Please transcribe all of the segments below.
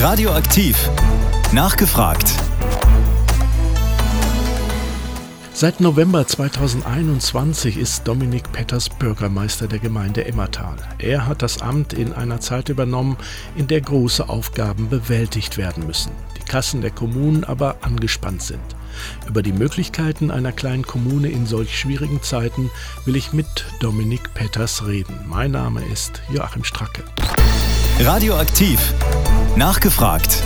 Radioaktiv. Nachgefragt. Seit November 2021 ist Dominik Petters Bürgermeister der Gemeinde Emmertal. Er hat das Amt in einer Zeit übernommen, in der große Aufgaben bewältigt werden müssen, die Kassen der Kommunen aber angespannt sind. Über die Möglichkeiten einer kleinen Kommune in solch schwierigen Zeiten will ich mit Dominik Petters reden. Mein Name ist Joachim Stracke. Radioaktiv. Nachgefragt.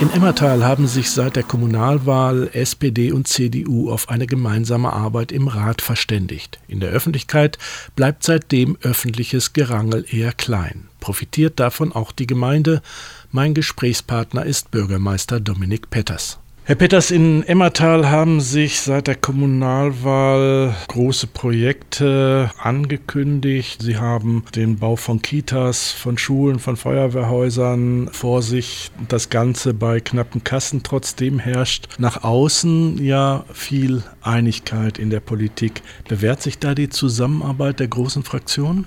In Emmertal haben sich seit der Kommunalwahl SPD und CDU auf eine gemeinsame Arbeit im Rat verständigt. In der Öffentlichkeit bleibt seitdem öffentliches Gerangel eher klein. Profitiert davon auch die Gemeinde? Mein Gesprächspartner ist Bürgermeister Dominik Petters. Herr Peters, in Emmertal haben sich seit der Kommunalwahl große Projekte angekündigt. Sie haben den Bau von Kitas, von Schulen, von Feuerwehrhäusern vor sich. Das Ganze bei knappen Kassen. Trotzdem herrscht nach außen ja viel Einigkeit in der Politik. Bewährt sich da die Zusammenarbeit der großen Fraktionen?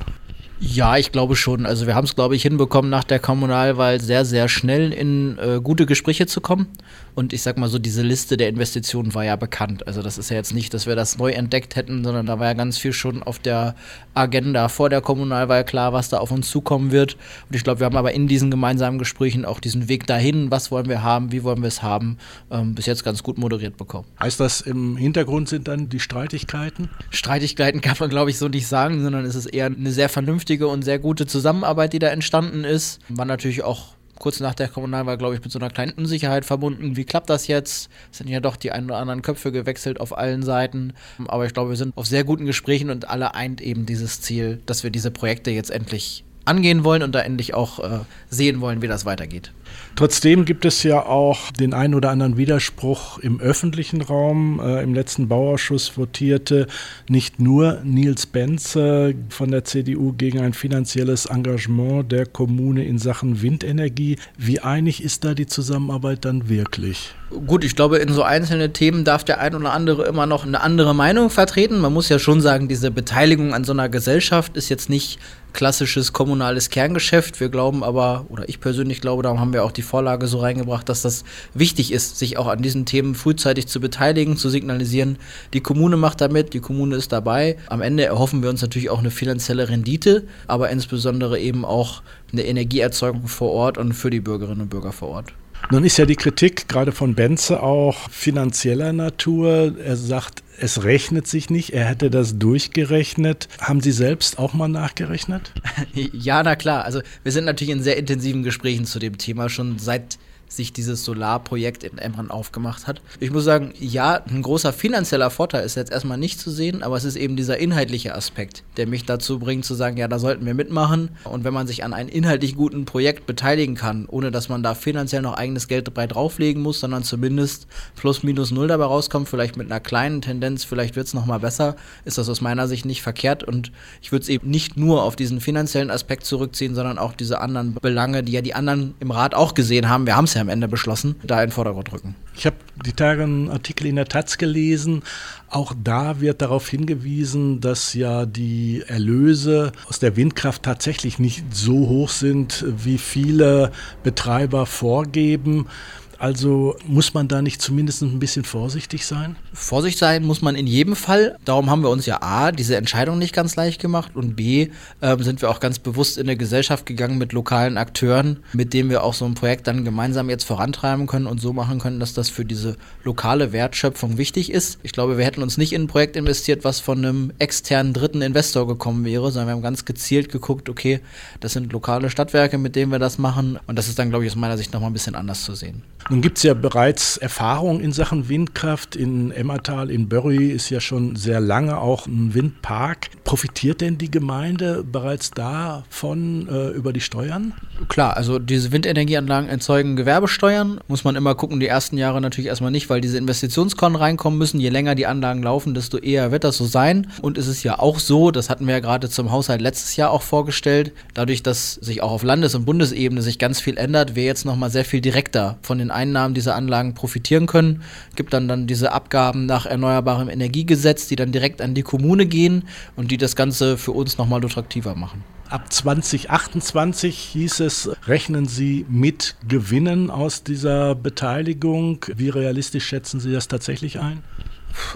Ja, ich glaube schon. Also wir haben es, glaube ich, hinbekommen, nach der Kommunalwahl sehr, sehr schnell in äh, gute Gespräche zu kommen. Und ich sag mal so, diese Liste der Investitionen war ja bekannt. Also das ist ja jetzt nicht, dass wir das neu entdeckt hätten, sondern da war ja ganz viel schon auf der Agenda vor der Kommunalwahl klar, was da auf uns zukommen wird. Und ich glaube, wir haben aber in diesen gemeinsamen Gesprächen auch diesen Weg dahin, was wollen wir haben, wie wollen wir es haben, ähm, bis jetzt ganz gut moderiert bekommen. Heißt das, im Hintergrund sind dann die Streitigkeiten? Streitigkeiten kann man, glaube ich, so nicht sagen, sondern es ist eher eine sehr vernünftige vernünftige und sehr gute Zusammenarbeit, die da entstanden ist. War natürlich auch kurz nach der Kommunalwahl, glaube ich, mit so einer kleinen Unsicherheit verbunden. Wie klappt das jetzt? Es sind ja doch die ein oder anderen Köpfe gewechselt auf allen Seiten. Aber ich glaube, wir sind auf sehr guten Gesprächen und alle eint eben dieses Ziel, dass wir diese Projekte jetzt endlich angehen wollen und da endlich auch äh, sehen wollen, wie das weitergeht. Trotzdem gibt es ja auch den einen oder anderen Widerspruch im öffentlichen Raum. Äh, Im letzten Bauausschuss votierte nicht nur Nils Benze von der CDU gegen ein finanzielles Engagement der Kommune in Sachen Windenergie. Wie einig ist da die Zusammenarbeit dann wirklich? Gut, ich glaube, in so einzelne Themen darf der ein oder andere immer noch eine andere Meinung vertreten. Man muss ja schon sagen, diese Beteiligung an so einer Gesellschaft ist jetzt nicht klassisches kommunales Kerngeschäft. Wir glauben aber, oder ich persönlich glaube, darum haben wir auch die Vorlage so reingebracht, dass das wichtig ist, sich auch an diesen Themen frühzeitig zu beteiligen, zu signalisieren, die Kommune macht damit, die Kommune ist dabei. Am Ende erhoffen wir uns natürlich auch eine finanzielle Rendite, aber insbesondere eben auch eine Energieerzeugung vor Ort und für die Bürgerinnen und Bürger vor Ort. Nun ist ja die Kritik gerade von Benze auch finanzieller Natur. Er sagt, es rechnet sich nicht. Er hätte das durchgerechnet. Haben Sie selbst auch mal nachgerechnet? Ja, na klar. Also wir sind natürlich in sehr intensiven Gesprächen zu dem Thema schon seit sich dieses Solarprojekt in Emran aufgemacht hat. Ich muss sagen, ja, ein großer finanzieller Vorteil ist jetzt erstmal nicht zu sehen, aber es ist eben dieser inhaltliche Aspekt, der mich dazu bringt zu sagen, ja, da sollten wir mitmachen. Und wenn man sich an einem inhaltlich guten Projekt beteiligen kann, ohne dass man da finanziell noch eigenes Geld dabei drauflegen muss, sondern zumindest plus minus null dabei rauskommt, vielleicht mit einer kleinen Tendenz, vielleicht wird es nochmal besser, ist das aus meiner Sicht nicht verkehrt. Und ich würde es eben nicht nur auf diesen finanziellen Aspekt zurückziehen, sondern auch diese anderen Belange, die ja die anderen im Rat auch gesehen haben. Wir haben es ja am Ende beschlossen, da in den Vordergrund rücken. Ich habe die Tage einen Artikel in der Taz gelesen. Auch da wird darauf hingewiesen, dass ja die Erlöse aus der Windkraft tatsächlich nicht so hoch sind, wie viele Betreiber vorgeben. Also muss man da nicht zumindest ein bisschen vorsichtig sein? Vorsichtig sein muss man in jedem Fall. Darum haben wir uns ja A, diese Entscheidung nicht ganz leicht gemacht und B, äh, sind wir auch ganz bewusst in eine Gesellschaft gegangen mit lokalen Akteuren, mit denen wir auch so ein Projekt dann gemeinsam jetzt vorantreiben können und so machen können, dass das für diese lokale Wertschöpfung wichtig ist. Ich glaube, wir hätten uns nicht in ein Projekt investiert, was von einem externen dritten Investor gekommen wäre, sondern wir haben ganz gezielt geguckt, okay, das sind lokale Stadtwerke, mit denen wir das machen und das ist dann, glaube ich, aus meiner Sicht nochmal ein bisschen anders zu sehen. Nun gibt es ja bereits Erfahrung in Sachen Windkraft. In Emmertal, in Börry ist ja schon sehr lange auch ein Windpark. Profitiert denn die Gemeinde bereits davon äh, über die Steuern? Klar, also diese Windenergieanlagen erzeugen Gewerbesteuern. Muss man immer gucken, die ersten Jahre natürlich erstmal nicht, weil diese Investitionskonten reinkommen müssen. Je länger die Anlagen laufen, desto eher wird das so sein. Und es ist ja auch so, das hatten wir ja gerade zum Haushalt letztes Jahr auch vorgestellt, dadurch, dass sich auch auf Landes- und Bundesebene sich ganz viel ändert, wir jetzt nochmal sehr viel direkter von den Einnahmen dieser Anlagen profitieren können. Gibt dann dann diese Abgaben nach erneuerbarem Energiegesetz, die dann direkt an die Kommune gehen und die das Ganze für uns nochmal attraktiver machen. Ab 2028 hieß es, rechnen Sie mit Gewinnen aus dieser Beteiligung. Wie realistisch schätzen Sie das tatsächlich ein?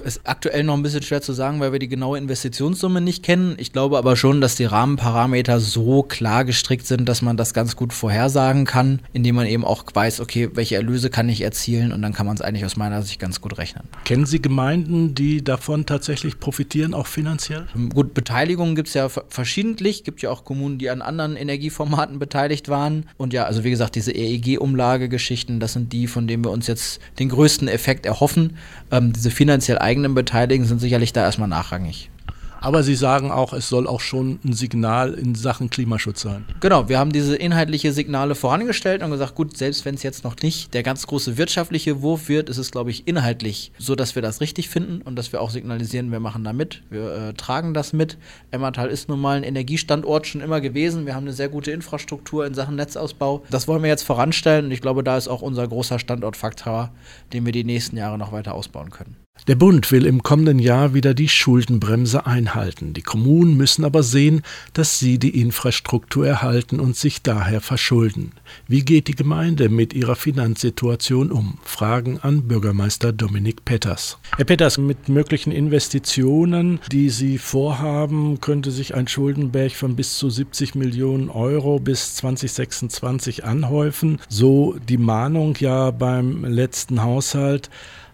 Ist aktuell noch ein bisschen schwer zu sagen, weil wir die genaue Investitionssumme nicht kennen. Ich glaube aber schon, dass die Rahmenparameter so klar gestrickt sind, dass man das ganz gut vorhersagen kann, indem man eben auch weiß, okay, welche Erlöse kann ich erzielen und dann kann man es eigentlich aus meiner Sicht ganz gut rechnen. Kennen Sie Gemeinden, die davon tatsächlich profitieren, auch finanziell? Ähm, gut, Beteiligungen gibt es ja verschiedentlich. Gibt ja auch Kommunen, die an anderen Energieformaten beteiligt waren. Und ja, also wie gesagt, diese EEG-Umlagegeschichten, das sind die, von denen wir uns jetzt den größten Effekt erhoffen. Ähm, diese finanziellen finanziell eigenen Beteiligen sind sicherlich da erstmal nachrangig. Aber Sie sagen auch, es soll auch schon ein Signal in Sachen Klimaschutz sein. Genau, wir haben diese inhaltliche Signale vorangestellt und gesagt, gut, selbst wenn es jetzt noch nicht der ganz große wirtschaftliche Wurf wird, ist es, glaube ich, inhaltlich so, dass wir das richtig finden und dass wir auch signalisieren, wir machen da mit, wir äh, tragen das mit. Emmertal ist nun mal ein Energiestandort schon immer gewesen. Wir haben eine sehr gute Infrastruktur in Sachen Netzausbau. Das wollen wir jetzt voranstellen und ich glaube, da ist auch unser großer Standortfaktor, den wir die nächsten Jahre noch weiter ausbauen können. Der Bund will im kommenden Jahr wieder die Schuldenbremse einhalten. Die Kommunen müssen aber sehen, dass sie die Infrastruktur erhalten und sich daher verschulden. Wie geht die Gemeinde mit ihrer Finanzsituation um? Fragen an Bürgermeister Dominik Petters. Herr Petters, mit möglichen Investitionen, die Sie vorhaben, könnte sich ein Schuldenberg von bis zu 70 Millionen Euro bis 2026 anhäufen. So die Mahnung ja beim letzten Haushalt.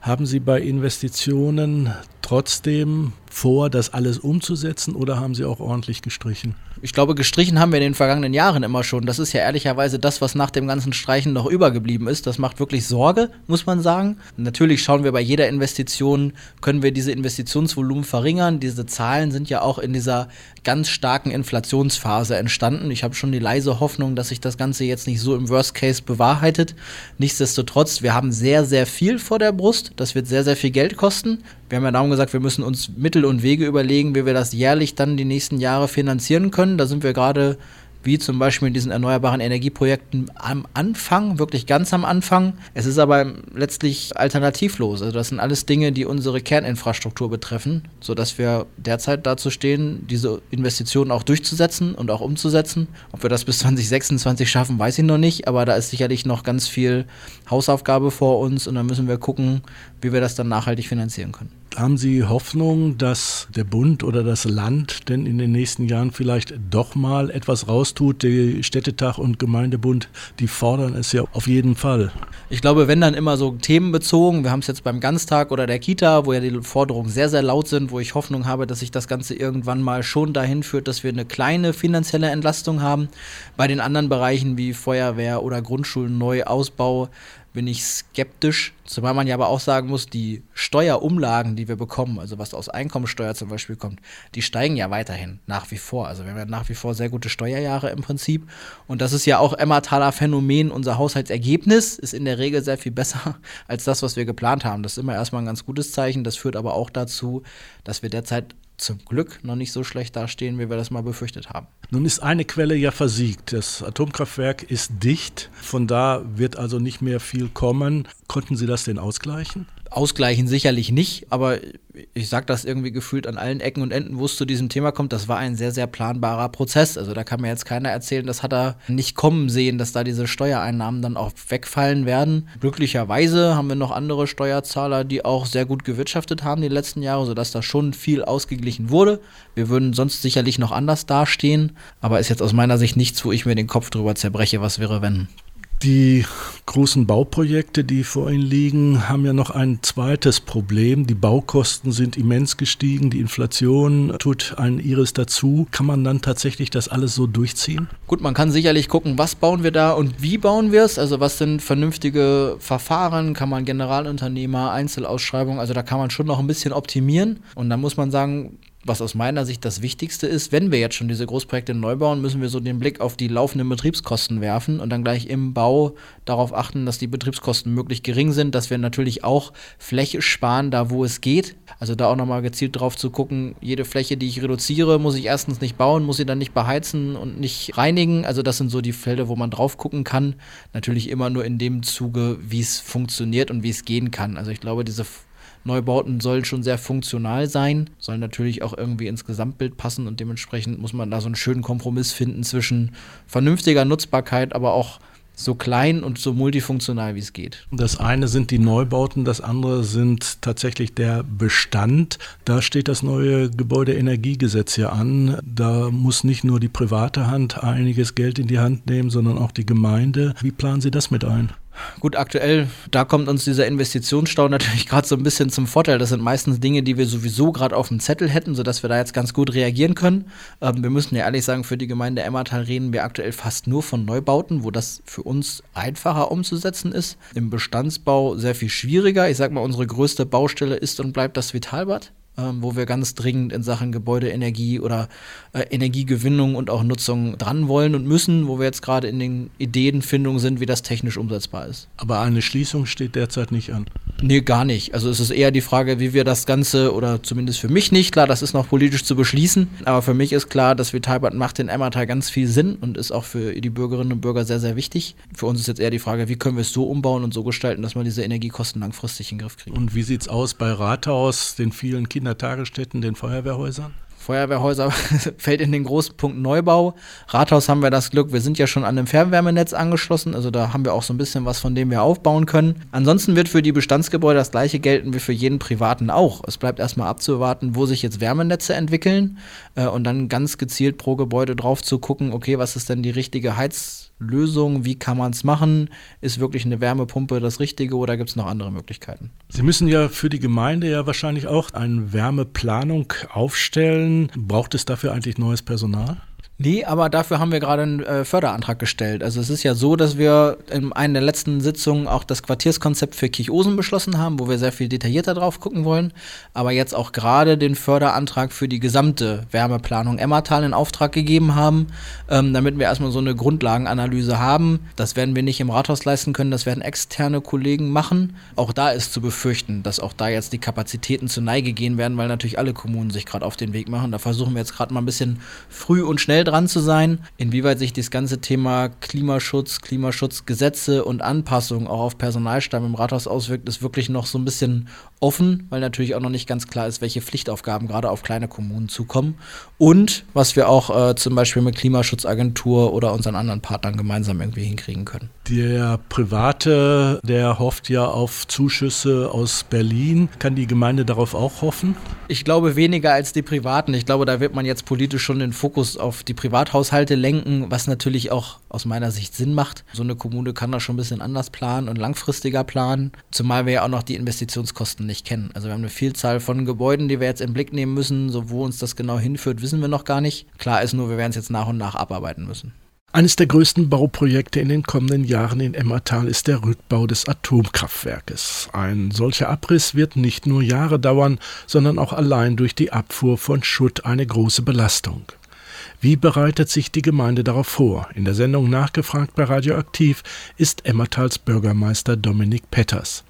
Haben Sie bei Investitionen trotzdem vor, das alles umzusetzen oder haben Sie auch ordentlich gestrichen? Ich glaube, gestrichen haben wir in den vergangenen Jahren immer schon. Das ist ja ehrlicherweise das, was nach dem ganzen Streichen noch übergeblieben ist. Das macht wirklich Sorge, muss man sagen. Natürlich schauen wir bei jeder Investition, können wir diese Investitionsvolumen verringern. Diese Zahlen sind ja auch in dieser ganz starken Inflationsphase entstanden. Ich habe schon die leise Hoffnung, dass sich das Ganze jetzt nicht so im Worst Case bewahrheitet. Nichtsdestotrotz, wir haben sehr, sehr viel vor der Brust. Das wird sehr, sehr viel Geld kosten. Wir haben ja darum gesagt, wir müssen uns Mittel und Wege überlegen, wie wir das jährlich dann die nächsten Jahre finanzieren können. Da sind wir gerade wie zum Beispiel in diesen erneuerbaren Energieprojekten am Anfang, wirklich ganz am Anfang. Es ist aber letztlich alternativlos. Also das sind alles Dinge, die unsere Kerninfrastruktur betreffen, sodass wir derzeit dazu stehen, diese Investitionen auch durchzusetzen und auch umzusetzen. Ob wir das bis 2026 schaffen, weiß ich noch nicht, aber da ist sicherlich noch ganz viel Hausaufgabe vor uns und dann müssen wir gucken, wie wir das dann nachhaltig finanzieren können. Haben Sie Hoffnung, dass der Bund oder das Land denn in den nächsten Jahren vielleicht doch mal etwas raustut? Der Städtetag und Gemeindebund, die fordern es ja auf jeden Fall. Ich glaube, wenn dann immer so themenbezogen, wir haben es jetzt beim Ganztag oder der Kita, wo ja die Forderungen sehr, sehr laut sind, wo ich Hoffnung habe, dass sich das Ganze irgendwann mal schon dahin führt, dass wir eine kleine finanzielle Entlastung haben. Bei den anderen Bereichen wie Feuerwehr oder Grundschulen, Neuausbau, bin ich skeptisch, zumal man ja aber auch sagen muss, die Steuerumlagen, die wir bekommen, also was aus Einkommensteuer zum Beispiel kommt, die steigen ja weiterhin nach wie vor. Also wir haben ja nach wie vor sehr gute Steuerjahre im Prinzip. Und das ist ja auch Emmentaler Phänomen. Unser Haushaltsergebnis ist in der Regel sehr viel besser als das, was wir geplant haben. Das ist immer erstmal ein ganz gutes Zeichen. Das führt aber auch dazu, dass wir derzeit zum Glück noch nicht so schlecht dastehen, wie wir das mal befürchtet haben. Nun ist eine Quelle ja versiegt. Das Atomkraftwerk ist dicht. Von da wird also nicht mehr viel kommen. Konnten Sie das denn ausgleichen? Ausgleichen sicherlich nicht, aber ich sage das irgendwie gefühlt an allen Ecken und Enden, wo es zu diesem Thema kommt. Das war ein sehr, sehr planbarer Prozess. Also da kann mir jetzt keiner erzählen, das hat er nicht kommen sehen, dass da diese Steuereinnahmen dann auch wegfallen werden. Glücklicherweise haben wir noch andere Steuerzahler, die auch sehr gut gewirtschaftet haben die letzten Jahre, sodass da schon viel ausgeglichen wurde. Wir würden sonst sicherlich noch anders dastehen, aber ist jetzt aus meiner Sicht nichts, wo ich mir den Kopf drüber zerbreche, was wäre, wenn. Die großen Bauprojekte, die vor Ihnen liegen, haben ja noch ein zweites Problem. Die Baukosten sind immens gestiegen, die Inflation tut ein ihres dazu. Kann man dann tatsächlich das alles so durchziehen? Gut, man kann sicherlich gucken, was bauen wir da und wie bauen wir es. Also was sind vernünftige Verfahren? Kann man Generalunternehmer, Einzelausschreibungen, also da kann man schon noch ein bisschen optimieren. Und dann muss man sagen, was aus meiner Sicht das Wichtigste ist, wenn wir jetzt schon diese Großprojekte neu bauen, müssen wir so den Blick auf die laufenden Betriebskosten werfen und dann gleich im Bau darauf achten, dass die Betriebskosten möglichst gering sind, dass wir natürlich auch Fläche sparen, da wo es geht. Also da auch nochmal gezielt drauf zu gucken, jede Fläche, die ich reduziere, muss ich erstens nicht bauen, muss sie dann nicht beheizen und nicht reinigen. Also das sind so die Felder, wo man drauf gucken kann. Natürlich immer nur in dem Zuge, wie es funktioniert und wie es gehen kann. Also ich glaube, diese Neubauten sollen schon sehr funktional sein, sollen natürlich auch irgendwie ins Gesamtbild passen und dementsprechend muss man da so einen schönen Kompromiss finden zwischen vernünftiger Nutzbarkeit, aber auch so klein und so multifunktional wie es geht. Das eine sind die Neubauten, das andere sind tatsächlich der Bestand. Da steht das neue Gebäudeenergiegesetz ja an. Da muss nicht nur die private Hand einiges Geld in die Hand nehmen, sondern auch die Gemeinde. Wie planen Sie das mit ein? Gut, aktuell, da kommt uns dieser Investitionsstau natürlich gerade so ein bisschen zum Vorteil. Das sind meistens Dinge, die wir sowieso gerade auf dem Zettel hätten, sodass wir da jetzt ganz gut reagieren können. Ähm, wir müssen ja ehrlich sagen, für die Gemeinde Emmertal reden wir aktuell fast nur von Neubauten, wo das für uns einfacher umzusetzen ist. Im Bestandsbau sehr viel schwieriger. Ich sag mal, unsere größte Baustelle ist und bleibt das Vitalbad ähm, wo wir ganz dringend in Sachen Gebäudeenergie oder äh, Energiegewinnung und auch Nutzung dran wollen und müssen, wo wir jetzt gerade in den Ideenfindungen sind, wie das technisch umsetzbar ist. Aber eine Schließung steht derzeit nicht an. Nee, gar nicht. Also es ist eher die Frage, wie wir das Ganze, oder zumindest für mich nicht, klar, das ist noch politisch zu beschließen, aber für mich ist klar, dass Vitalbad macht in Emmertal ganz viel Sinn und ist auch für die Bürgerinnen und Bürger sehr, sehr wichtig. Für uns ist jetzt eher die Frage, wie können wir es so umbauen und so gestalten, dass wir diese Energiekosten langfristig in den Griff kriegen. Und wie sieht es aus bei Rathaus, den vielen Kindertagesstätten, den Feuerwehrhäusern? Feuerwehrhäuser fällt in den großen Punkt Neubau. Rathaus haben wir das Glück, wir sind ja schon an einem Fernwärmenetz angeschlossen, also da haben wir auch so ein bisschen was, von dem wir aufbauen können. Ansonsten wird für die Bestandsgebäude das gleiche gelten wie für jeden privaten auch. Es bleibt erstmal abzuwarten, wo sich jetzt Wärmenetze entwickeln äh, und dann ganz gezielt pro Gebäude drauf zu gucken, okay, was ist denn die richtige Heiz Lösung, wie kann man es machen? Ist wirklich eine Wärmepumpe das Richtige oder gibt es noch andere Möglichkeiten? Sie müssen ja für die Gemeinde ja wahrscheinlich auch eine Wärmeplanung aufstellen. Braucht es dafür eigentlich neues Personal? Nee, aber dafür haben wir gerade einen äh, Förderantrag gestellt. Also es ist ja so, dass wir in einer der letzten Sitzungen auch das Quartierskonzept für Kirchosen beschlossen haben, wo wir sehr viel detaillierter drauf gucken wollen. Aber jetzt auch gerade den Förderantrag für die gesamte Wärmeplanung Emmertal in Auftrag gegeben haben, ähm, damit wir erstmal so eine Grundlagenanalyse haben. Das werden wir nicht im Rathaus leisten können, das werden externe Kollegen machen. Auch da ist zu befürchten, dass auch da jetzt die Kapazitäten zur Neige gehen werden, weil natürlich alle Kommunen sich gerade auf den Weg machen. Da versuchen wir jetzt gerade mal ein bisschen früh und schnell dran zu sein. Inwieweit sich das ganze Thema Klimaschutz, Klimaschutzgesetze und Anpassungen auch auf Personalstamm im Rathaus auswirkt, ist wirklich noch so ein bisschen offen, weil natürlich auch noch nicht ganz klar ist, welche Pflichtaufgaben gerade auf kleine Kommunen zukommen. Und was wir auch äh, zum Beispiel mit Klimaschutzagentur oder unseren anderen Partnern gemeinsam irgendwie hinkriegen können. Der Private, der hofft ja auf Zuschüsse aus Berlin. Kann die Gemeinde darauf auch hoffen? Ich glaube weniger als die Privaten. Ich glaube, da wird man jetzt politisch schon den Fokus auf die Privathaushalte lenken, was natürlich auch aus meiner Sicht Sinn macht. So eine Kommune kann da schon ein bisschen anders planen und langfristiger planen, zumal wir ja auch noch die Investitionskosten nicht kennen. Also wir haben eine Vielzahl von Gebäuden, die wir jetzt im Blick nehmen müssen. So wo uns das genau hinführt, wissen wir noch gar nicht. Klar ist nur, wir werden es jetzt nach und nach abarbeiten müssen. Eines der größten Bauprojekte in den kommenden Jahren in Emmertal ist der Rückbau des Atomkraftwerkes. Ein solcher Abriss wird nicht nur Jahre dauern, sondern auch allein durch die Abfuhr von Schutt eine große Belastung. Wie bereitet sich die Gemeinde darauf vor? In der Sendung Nachgefragt bei Radioaktiv ist Emmertals Bürgermeister Dominik Petters.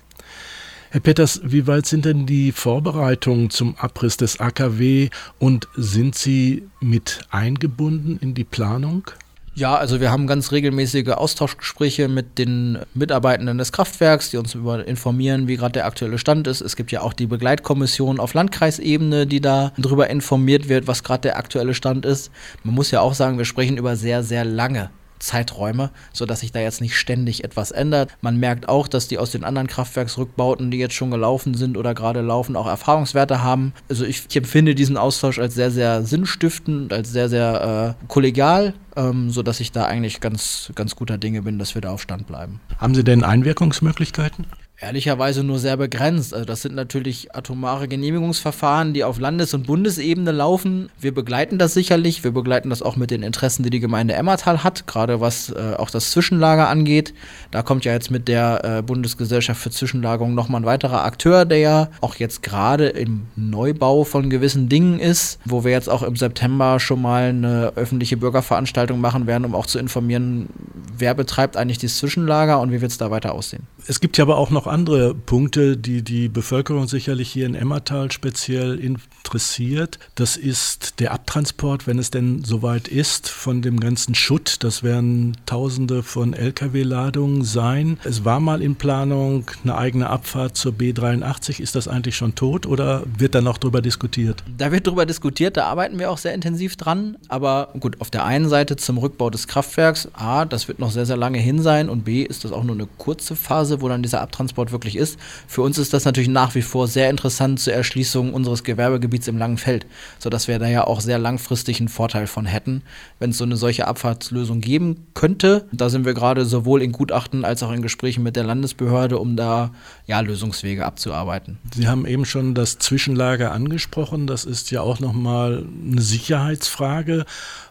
Herr Petters, wie weit sind denn die Vorbereitungen zum Abriss des AKW und sind Sie mit eingebunden in die Planung? Ja, also wir haben ganz regelmäßige Austauschgespräche mit den Mitarbeitenden des Kraftwerks, die uns über informieren, wie gerade der aktuelle Stand ist. Es gibt ja auch die Begleitkommission auf Landkreisebene, die da darüber informiert wird, was gerade der aktuelle Stand ist. Man muss ja auch sagen, wir sprechen über sehr, sehr lange Zeiträume, sodass sich da jetzt nicht ständig etwas ändert. Man merkt auch, dass die aus den anderen Kraftwerksrückbauten, die jetzt schon gelaufen sind oder gerade laufen, auch Erfahrungswerte haben. Also ich, ich empfinde diesen Austausch als sehr, sehr sinnstiftend, als sehr, sehr äh, kollegial, ähm, sodass ich da eigentlich ganz, ganz guter Dinge bin, dass wir da auf Stand bleiben. Haben Sie denn Einwirkungsmöglichkeiten? Ehrlicherweise nur sehr begrenzt. Also das sind natürlich atomare Genehmigungsverfahren, die auf Landes- und Bundesebene laufen. Wir begleiten das sicherlich. Wir begleiten das auch mit den Interessen, die die Gemeinde Emmertal hat, gerade was äh, auch das Zwischenlager angeht. Da kommt ja jetzt mit der äh, Bundesgesellschaft für Zwischenlagerung nochmal ein weiterer Akteur, der ja auch jetzt gerade im Neubau von gewissen Dingen ist, wo wir jetzt auch im September schon mal eine öffentliche Bürgerveranstaltung machen werden, um auch zu informieren, wer betreibt eigentlich dieses Zwischenlager und wie wird es da weiter aussehen. Es gibt ja aber auch noch andere Punkte, die die Bevölkerung sicherlich hier in Emmertal speziell interessiert. Das ist der Abtransport, wenn es denn soweit ist, von dem ganzen Schutt. Das werden Tausende von Lkw-Ladungen sein. Es war mal in Planung eine eigene Abfahrt zur B83. Ist das eigentlich schon tot oder wird da noch drüber diskutiert? Da wird drüber diskutiert, da arbeiten wir auch sehr intensiv dran. Aber gut, auf der einen Seite zum Rückbau des Kraftwerks, A, das wird noch sehr, sehr lange hin sein und B, ist das auch nur eine kurze Phase, wo dann dieser Abtransport wirklich ist. Für uns ist das natürlich nach wie vor sehr interessant zur Erschließung unseres Gewerbegebiets im Langen Feld, sodass wir da ja auch sehr langfristig einen Vorteil von hätten, wenn es so eine solche Abfahrtslösung geben könnte. Da sind wir gerade sowohl in Gutachten als auch in Gesprächen mit der Landesbehörde, um da ja Lösungswege abzuarbeiten. Sie haben eben schon das Zwischenlager angesprochen. Das ist ja auch nochmal eine Sicherheitsfrage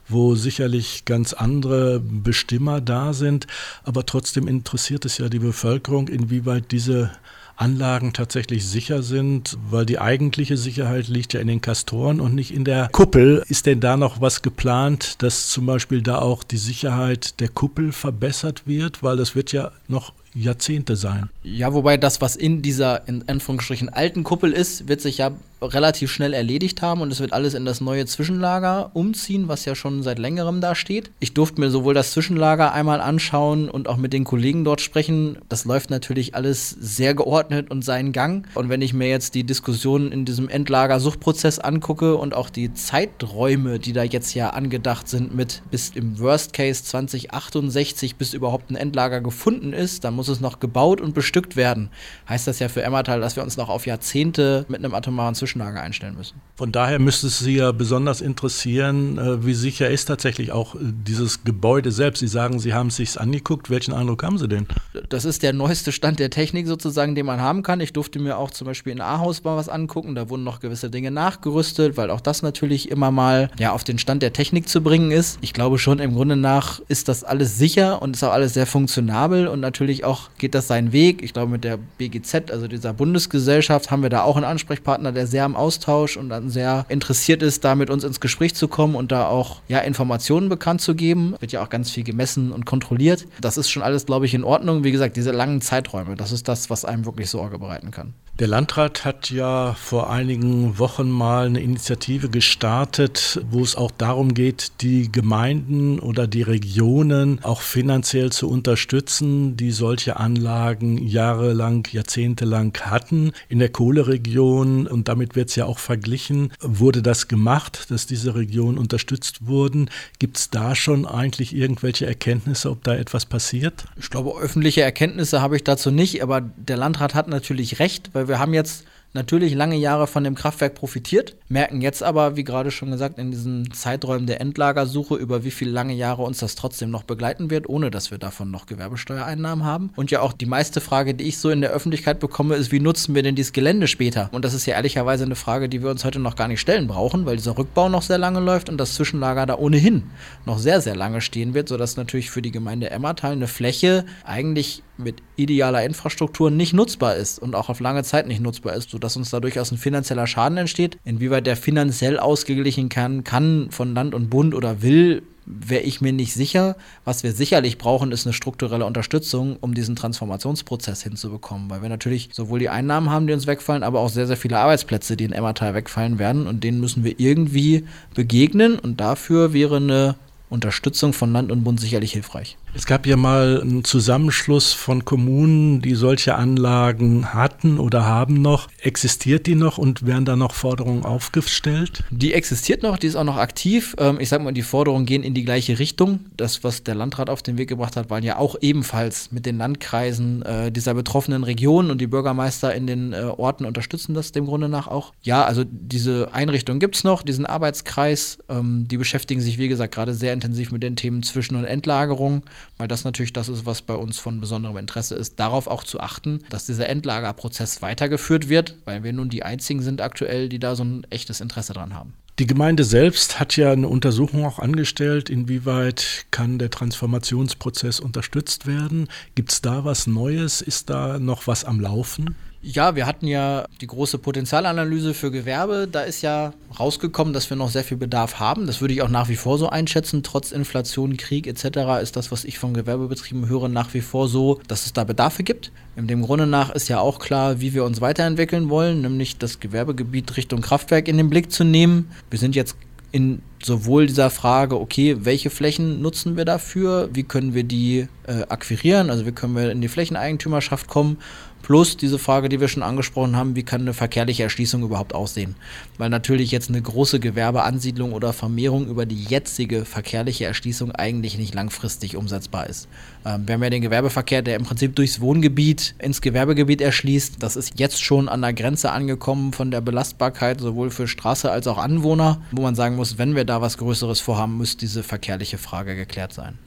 wo sicherlich ganz andere Bestimmer da sind. Aber trotzdem interessiert es ja die Bevölkerung, inwieweit diese Anlagen tatsächlich sicher sind, weil die eigentliche Sicherheit liegt ja in den Kastoren und nicht in der Kuppel. Ist denn da noch was geplant, dass zum Beispiel da auch die Sicherheit der Kuppel verbessert wird? Weil das wird ja noch Jahrzehnte sein. Ja, wobei das, was in dieser in Anführungsstrichen alten Kuppel ist, wird sich ja relativ schnell erledigt haben und es wird alles in das neue Zwischenlager umziehen, was ja schon seit längerem da steht. Ich durfte mir sowohl das Zwischenlager einmal anschauen und auch mit den Kollegen dort sprechen. Das läuft natürlich alles sehr geordnet und seinen Gang. Und wenn ich mir jetzt die Diskussionen in diesem Endlagersuchtprozess angucke und auch die Zeiträume, die da jetzt ja angedacht sind mit bis im Worst Case 2068, bis überhaupt ein Endlager gefunden ist, dann muss es noch gebaut und bestückt werden. Heißt das ja für Emmertal, dass wir uns noch auf Jahrzehnte mit einem atomaren Zwischenlager Zwischenlager einstellen müssen. Von daher müsste es Sie ja besonders interessieren, äh, wie sicher ist tatsächlich auch äh, dieses Gebäude selbst. Sie sagen, Sie haben es sich angeguckt. Welchen Eindruck haben Sie denn? Das ist der neueste Stand der Technik sozusagen, den man haben kann. Ich durfte mir auch zum Beispiel in Ahaus mal was angucken. Da wurden noch gewisse Dinge nachgerüstet, weil auch das natürlich immer mal ja, auf den Stand der Technik zu bringen ist. Ich glaube schon, im Grunde nach ist das alles sicher und ist auch alles sehr funktionabel und natürlich auch geht das seinen Weg. Ich glaube, mit der BGZ, also dieser Bundesgesellschaft, haben wir da auch einen Ansprechpartner, der sehr am Austausch und dann sehr interessiert ist, da mit uns ins Gespräch zu kommen und da auch ja, Informationen bekannt zu geben. Wird ja auch ganz viel gemessen und kontrolliert. Das ist schon alles, glaube ich, in Ordnung. Wie gesagt, diese langen Zeiträume, das ist das, was einem wirklich Sorge bereiten kann. Der Landrat hat ja vor einigen Wochen mal eine Initiative gestartet, wo es auch darum geht, die Gemeinden oder die Regionen auch finanziell zu unterstützen, die solche Anlagen jahrelang, jahrzehntelang hatten. In der Kohleregion, und damit wird es ja auch verglichen, wurde das gemacht, dass diese Regionen unterstützt wurden. Gibt es da schon eigentlich irgendwelche Erkenntnisse, ob da etwas passiert? Ich glaube, öffentliche Erkenntnisse habe ich dazu nicht, aber der Landrat hat natürlich recht, weil wir haben jetzt natürlich lange Jahre von dem Kraftwerk profitiert, merken jetzt aber, wie gerade schon gesagt, in diesen Zeiträumen der Endlagersuche, über wie viele lange Jahre uns das trotzdem noch begleiten wird, ohne dass wir davon noch Gewerbesteuereinnahmen haben. Und ja auch die meiste Frage, die ich so in der Öffentlichkeit bekomme, ist, wie nutzen wir denn dieses Gelände später? Und das ist ja ehrlicherweise eine Frage, die wir uns heute noch gar nicht stellen brauchen, weil dieser Rückbau noch sehr lange läuft und das Zwischenlager da ohnehin noch sehr, sehr lange stehen wird, sodass natürlich für die Gemeinde Emmertal eine Fläche eigentlich mit idealer Infrastruktur nicht nutzbar ist und auch auf lange Zeit nicht nutzbar ist, sodass uns da durchaus ein finanzieller Schaden entsteht. Inwieweit der finanziell ausgeglichen kann, kann von Land und Bund oder will, wäre ich mir nicht sicher. Was wir sicherlich brauchen, ist eine strukturelle Unterstützung, um diesen Transformationsprozess hinzubekommen, weil wir natürlich sowohl die Einnahmen haben, die uns wegfallen, aber auch sehr, sehr viele Arbeitsplätze, die in Emmertal wegfallen werden und denen müssen wir irgendwie begegnen und dafür wäre eine Unterstützung von Land und Bund sicherlich hilfreich. Es gab ja mal einen Zusammenschluss von Kommunen, die solche Anlagen hatten oder haben noch. Existiert die noch und werden da noch Forderungen aufgestellt? Die existiert noch, die ist auch noch aktiv. Ähm, ich sag mal, die Forderungen gehen in die gleiche Richtung. Das, was der Landrat auf den Weg gebracht hat, waren ja auch ebenfalls mit den Landkreisen äh, dieser betroffenen Regionen und die Bürgermeister in den äh, Orten unterstützen das dem Grunde nach auch. Ja, also diese Einrichtung gibt es noch, diesen Arbeitskreis. Ähm, die beschäftigen sich, wie gesagt, gerade sehr intensiv mit den Themen Zwischen- und Endlagerung weil das natürlich das ist, was bei uns von besonderem Interesse ist, darauf auch zu achten, dass dieser Endlagerprozess weitergeführt wird, weil wir nun die einzigen sind aktuell, die da so ein echtes Interesse dran haben. Die Gemeinde selbst hat ja eine Untersuchung auch angestellt, inwieweit kann der Transformationsprozess unterstützt werden. Gibt es da was Neues? Ist da noch was am Laufen? Ja, wir hatten ja die große Potenzialanalyse für Gewerbe. Da ist ja rausgekommen, dass wir noch sehr viel Bedarf haben. Das würde ich auch nach wie vor so einschätzen. Trotz Inflation, Krieg etc. ist das, was ich von Gewerbebetrieben höre, nach wie vor so, dass es da Bedarfe gibt. In dem Grunde nach ist ja auch klar, wie wir uns weiterentwickeln wollen, nämlich das Gewerbegebiet Richtung Kraftwerk in den Blick zu nehmen. Wir sind jetzt in sowohl dieser Frage, okay, welche Flächen nutzen wir dafür, wie können wir die äh, akquirieren, also wie können wir in die Flächeneigentümerschaft kommen Plus diese Frage, die wir schon angesprochen haben, wie kann eine verkehrliche Erschließung überhaupt aussehen? Weil natürlich jetzt eine große Gewerbeansiedlung oder Vermehrung über die jetzige verkehrliche Erschließung eigentlich nicht langfristig umsetzbar ist. Ähm, wir haben ja den Gewerbeverkehr, der im Prinzip durchs Wohngebiet ins Gewerbegebiet erschließt. Das ist jetzt schon an der Grenze angekommen von der Belastbarkeit, sowohl für Straße als auch Anwohner, wo man sagen muss, wenn wir da was Größeres vorhaben, muss diese verkehrliche Frage geklärt sein.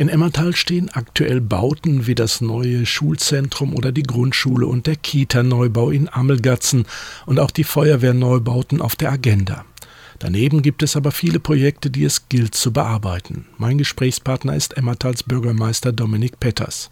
In Emmertal stehen aktuell Bauten wie das neue Schulzentrum oder die Grundschule und der Kita-Neubau in Amelgatzen und auch die Feuerwehrneubauten auf der Agenda. Daneben gibt es aber viele Projekte, die es gilt zu bearbeiten. Mein Gesprächspartner ist Emmertals Bürgermeister Dominik Petters.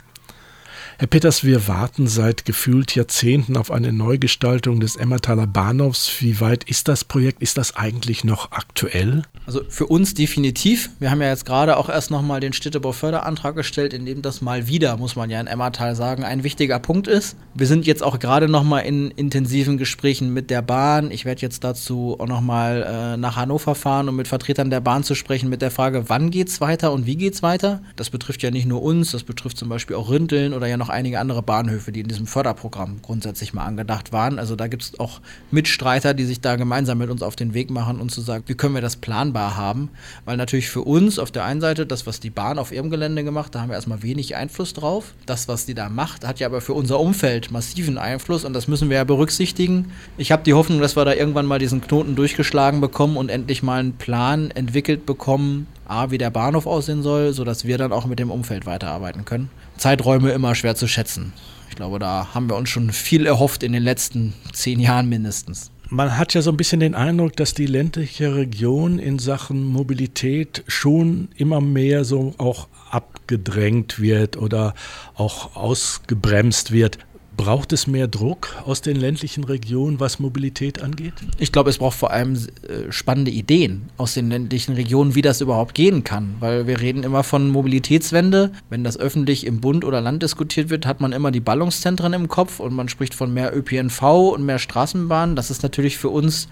Herr Peters, wir warten seit gefühlt Jahrzehnten auf eine Neugestaltung des Emmertaler Bahnhofs. Wie weit ist das Projekt? Ist das eigentlich noch aktuell? Also für uns definitiv. Wir haben ja jetzt gerade auch erst nochmal den Städtebauförderantrag gestellt, in dem das mal wieder, muss man ja in Emmertal sagen, ein wichtiger Punkt ist. Wir sind jetzt auch gerade nochmal in intensiven Gesprächen mit der Bahn. Ich werde jetzt dazu auch nochmal äh, nach Hannover fahren, um mit Vertretern der Bahn zu sprechen, mit der Frage, wann geht's weiter und wie geht's weiter. Das betrifft ja nicht nur uns, das betrifft zum Beispiel auch Rinteln oder ja noch noch einige andere Bahnhöfe, die in diesem Förderprogramm grundsätzlich mal angedacht waren. Also da gibt es auch Mitstreiter, die sich da gemeinsam mit uns auf den Weg machen und zu sagen, wie können wir das planbar haben? Weil natürlich für uns auf der einen Seite das, was die Bahn auf ihrem Gelände gemacht, da haben wir erstmal wenig Einfluss drauf. Das, was die da macht, hat ja aber für unser Umfeld massiven Einfluss und das müssen wir ja berücksichtigen. Ich habe die Hoffnung, dass wir da irgendwann mal diesen Knoten durchgeschlagen bekommen und endlich mal einen Plan entwickelt bekommen, A, wie der Bahnhof aussehen soll, sodass wir dann auch mit dem Umfeld weiterarbeiten können. Zeiträume immer schwer zu schätzen. Ich glaube, da haben wir uns schon viel erhofft in den letzten zehn Jahren mindestens. Man hat ja so ein bisschen den Eindruck, dass die ländliche Region in Sachen Mobilität schon immer mehr so auch abgedrängt wird oder auch ausgebremst wird. Braucht es mehr Druck aus den ländlichen Regionen, was Mobilität angeht? Ich glaube, es braucht vor allem äh, spannende Ideen aus den ländlichen Regionen, wie das überhaupt gehen kann. Weil wir reden immer von Mobilitätswende. Wenn das öffentlich im Bund oder Land diskutiert wird, hat man immer die Ballungszentren im Kopf und man spricht von mehr ÖPNV und mehr Straßenbahnen. Das ist natürlich für uns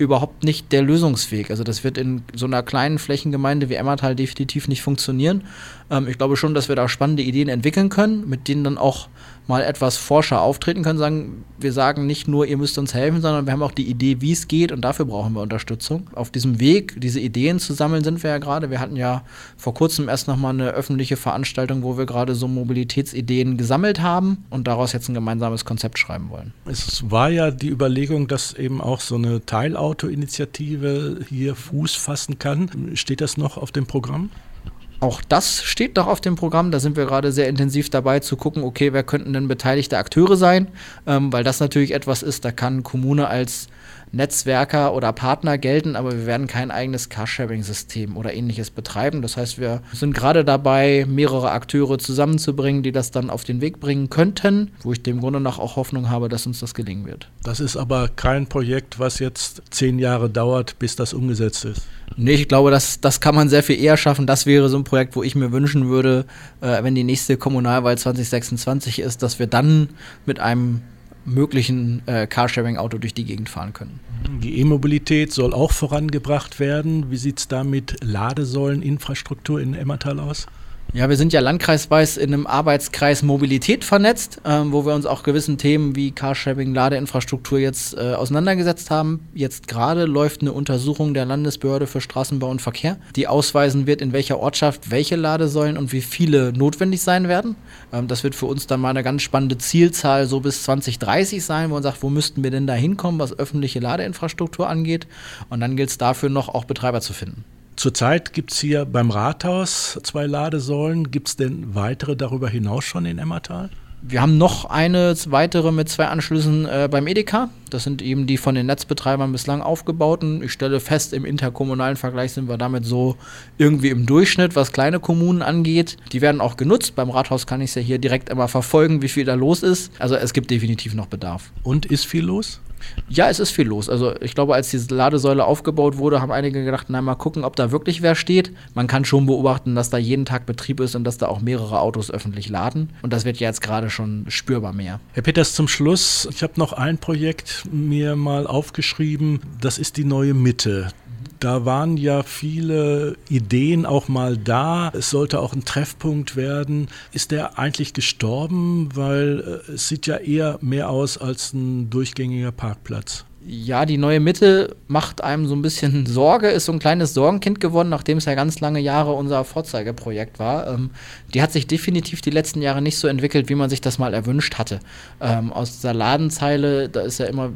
überhaupt nicht der Lösungsweg. Also das wird in so einer kleinen Flächengemeinde wie Emmertal definitiv nicht funktionieren. Ähm, ich glaube schon, dass wir da spannende Ideen entwickeln können, mit denen dann auch mal etwas forscher auftreten können, sagen, wir sagen nicht nur, ihr müsst uns helfen, sondern wir haben auch die Idee, wie es geht und dafür brauchen wir Unterstützung. Auf diesem Weg, diese Ideen zu sammeln, sind wir ja gerade. Wir hatten ja vor kurzem erst nochmal eine öffentliche Veranstaltung, wo wir gerade so Mobilitätsideen gesammelt haben und daraus jetzt ein gemeinsames Konzept schreiben wollen. Es war ja die Überlegung, dass eben auch so eine Teilauto-Initiative hier Fuß fassen kann. Steht das noch auf dem Programm? Auch das steht noch auf dem Programm. Da sind wir gerade sehr intensiv dabei zu gucken, okay, wer könnten denn beteiligte Akteure sein? Ähm, weil das natürlich etwas ist, da kann Kommune als Netzwerker oder Partner gelten, aber wir werden kein eigenes Carsharing-System oder ähnliches betreiben. Das heißt, wir sind gerade dabei, mehrere Akteure zusammenzubringen, die das dann auf den Weg bringen könnten, wo ich dem Grunde nach auch Hoffnung habe, dass uns das gelingen wird. Das ist aber kein Projekt, was jetzt zehn Jahre dauert, bis das umgesetzt ist. Nee, ich glaube, das, das kann man sehr viel eher schaffen. Das wäre so ein Projekt, wo ich mir wünschen würde, äh, wenn die nächste Kommunalwahl 2026 ist, dass wir dann mit einem möglichen äh, Carsharing-Auto durch die Gegend fahren können. Die E-Mobilität soll auch vorangebracht werden. Wie sieht es da mit Ladesäuleninfrastruktur in Emmertal aus? Ja, wir sind ja landkreisweis in einem Arbeitskreis Mobilität vernetzt, ähm, wo wir uns auch gewissen Themen wie Carsharing, Ladeinfrastruktur jetzt äh, auseinandergesetzt haben. Jetzt gerade läuft eine Untersuchung der Landesbehörde für Straßenbau und Verkehr, die ausweisen wird, in welcher Ortschaft welche Ladesäulen und wie viele notwendig sein werden. Ähm, das wird für uns dann mal eine ganz spannende Zielzahl so bis 2030 sein, wo man sagt, wo müssten wir denn da hinkommen, was öffentliche Ladeinfrastruktur angeht. Und dann gilt es dafür noch auch Betreiber zu finden. Zurzeit gibt es hier beim Rathaus zwei Ladesäulen. Gibt es denn weitere darüber hinaus schon in Emmertal? Wir haben noch eine weitere mit zwei Anschlüssen äh, beim Edeka. Das sind eben die von den Netzbetreibern bislang aufgebauten. Ich stelle fest, im interkommunalen Vergleich sind wir damit so irgendwie im Durchschnitt, was kleine Kommunen angeht. Die werden auch genutzt. Beim Rathaus kann ich es ja hier direkt immer verfolgen, wie viel da los ist. Also es gibt definitiv noch Bedarf. Und ist viel los? Ja, es ist viel los. Also ich glaube, als diese Ladesäule aufgebaut wurde, haben einige gedacht, na mal gucken, ob da wirklich wer steht. Man kann schon beobachten, dass da jeden Tag Betrieb ist und dass da auch mehrere Autos öffentlich laden. Und das wird ja jetzt gerade schon spürbar mehr. Herr Peters, zum Schluss, ich habe noch ein Projekt mir mal aufgeschrieben. Das ist die neue Mitte. Da waren ja viele Ideen auch mal da. Es sollte auch ein Treffpunkt werden. Ist der eigentlich gestorben? Weil äh, es sieht ja eher mehr aus als ein durchgängiger Parkplatz. Ja, die neue Mitte macht einem so ein bisschen Sorge, ist so ein kleines Sorgenkind geworden, nachdem es ja ganz lange Jahre unser Vorzeigeprojekt war. Ähm, die hat sich definitiv die letzten Jahre nicht so entwickelt, wie man sich das mal erwünscht hatte. Ähm, aus dieser Ladenzeile, da ist ja immer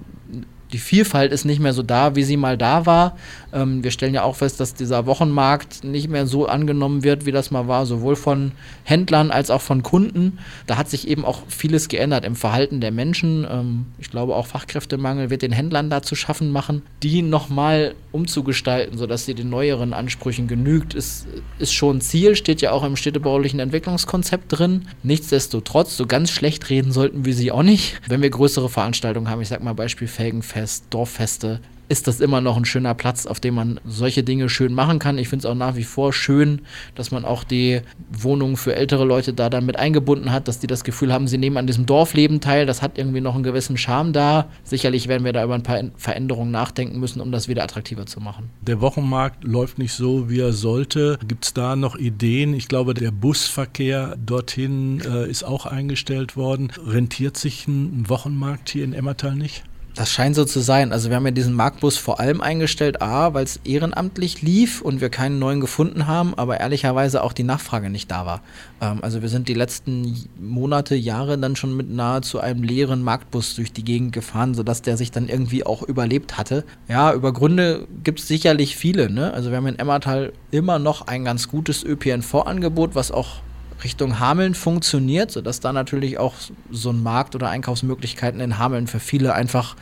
die Vielfalt ist nicht mehr so da, wie sie mal da war. Ähm, wir stellen ja auch fest, dass dieser Wochenmarkt nicht mehr so angenommen wird, wie das mal war, sowohl von Händlern als auch von Kunden. Da hat sich eben auch vieles geändert im Verhalten der Menschen. Ähm, ich glaube, auch Fachkräftemangel wird den Händlern da zu schaffen machen, die nochmal umzugestalten, sodass sie den neueren Ansprüchen genügt, ist, ist schon Ziel, steht ja auch im städtebaulichen Entwicklungskonzept drin. Nichtsdestotrotz, so ganz schlecht reden sollten wir sie auch nicht. Wenn wir größere Veranstaltungen haben, ich sag mal Beispiel Felgenfest, Fest, Dorffeste, ist das immer noch ein schöner Platz, auf dem man solche Dinge schön machen kann. Ich finde es auch nach wie vor schön, dass man auch die Wohnungen für ältere Leute da dann mit eingebunden hat, dass die das Gefühl haben, sie nehmen an diesem Dorfleben teil. Das hat irgendwie noch einen gewissen Charme da. Sicherlich werden wir da über ein paar Veränderungen nachdenken müssen, um das wieder attraktiver zu machen. Der Wochenmarkt läuft nicht so, wie er sollte. Gibt es da noch Ideen? Ich glaube, der Busverkehr dorthin äh, ist auch eingestellt worden. Rentiert sich ein Wochenmarkt hier in Emmertal nicht? Das scheint so zu sein. Also wir haben ja diesen Marktbus vor allem eingestellt, a, weil es ehrenamtlich lief und wir keinen neuen gefunden haben, aber ehrlicherweise auch die Nachfrage nicht da war. Ähm, also wir sind die letzten Monate, Jahre dann schon mit nahezu einem leeren Marktbus durch die Gegend gefahren, sodass der sich dann irgendwie auch überlebt hatte. Ja, über Gründe gibt es sicherlich viele. Ne? Also wir haben in Emmertal immer noch ein ganz gutes ÖPNV-Angebot, was auch Richtung Hameln funktioniert, sodass da natürlich auch so ein Markt oder Einkaufsmöglichkeiten in Hameln für viele einfach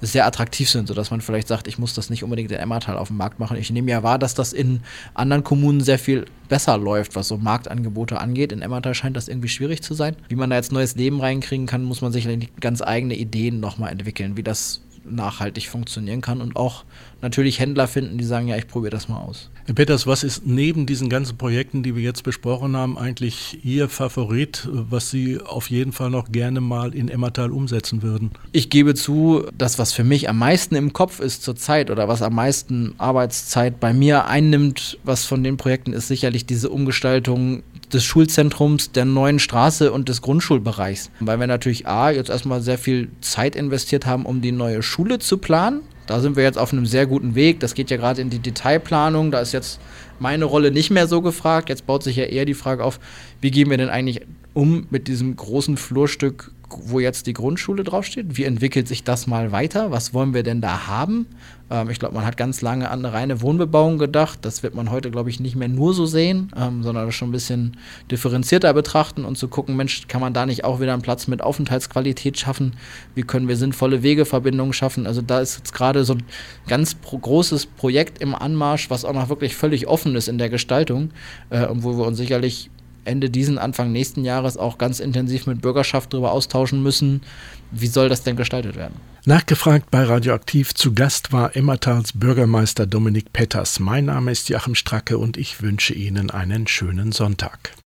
sehr attraktiv sind, sodass man vielleicht sagt, ich muss das nicht unbedingt in Emmertal auf dem Markt machen. Ich nehme ja wahr, dass das in anderen Kommunen sehr viel besser läuft, was so Marktangebote angeht. In Emmertal scheint das irgendwie schwierig zu sein. Wie man da jetzt neues Leben reinkriegen kann, muss man sicherlich ganz eigene Ideen nochmal entwickeln, wie das nachhaltig funktionieren kann und auch natürlich Händler finden, die sagen, ja, ich probiere das mal aus. Herr Peters, was ist neben diesen ganzen Projekten, die wir jetzt besprochen haben, eigentlich Ihr Favorit, was Sie auf jeden Fall noch gerne mal in Emmertal umsetzen würden? Ich gebe zu, das, was für mich am meisten im Kopf ist zurzeit oder was am meisten Arbeitszeit bei mir einnimmt, was von den Projekten ist sicherlich diese Umgestaltung des Schulzentrums, der neuen Straße und des Grundschulbereichs. Weil wir natürlich A, jetzt erstmal sehr viel Zeit investiert haben, um die neue Schule zu planen. Da sind wir jetzt auf einem sehr guten Weg. Das geht ja gerade in die Detailplanung. Da ist jetzt meine Rolle nicht mehr so gefragt. Jetzt baut sich ja eher die Frage auf, wie gehen wir denn eigentlich um mit diesem großen Flurstück wo jetzt die Grundschule draufsteht. Wie entwickelt sich das mal weiter? Was wollen wir denn da haben? Ähm, ich glaube, man hat ganz lange an eine reine Wohnbebauung gedacht. Das wird man heute, glaube ich, nicht mehr nur so sehen, ähm, sondern das schon ein bisschen differenzierter betrachten und zu gucken, Mensch, kann man da nicht auch wieder einen Platz mit Aufenthaltsqualität schaffen? Wie können wir sinnvolle Wegeverbindungen schaffen? Also da ist jetzt gerade so ein ganz pro großes Projekt im Anmarsch, was auch noch wirklich völlig offen ist in der Gestaltung äh, und wo wir uns sicherlich Ende diesen, Anfang nächsten Jahres auch ganz intensiv mit Bürgerschaft darüber austauschen müssen, wie soll das denn gestaltet werden. Nachgefragt bei Radioaktiv zu Gast war Emmertals Bürgermeister Dominik Petters. Mein Name ist Joachim Stracke und ich wünsche Ihnen einen schönen Sonntag.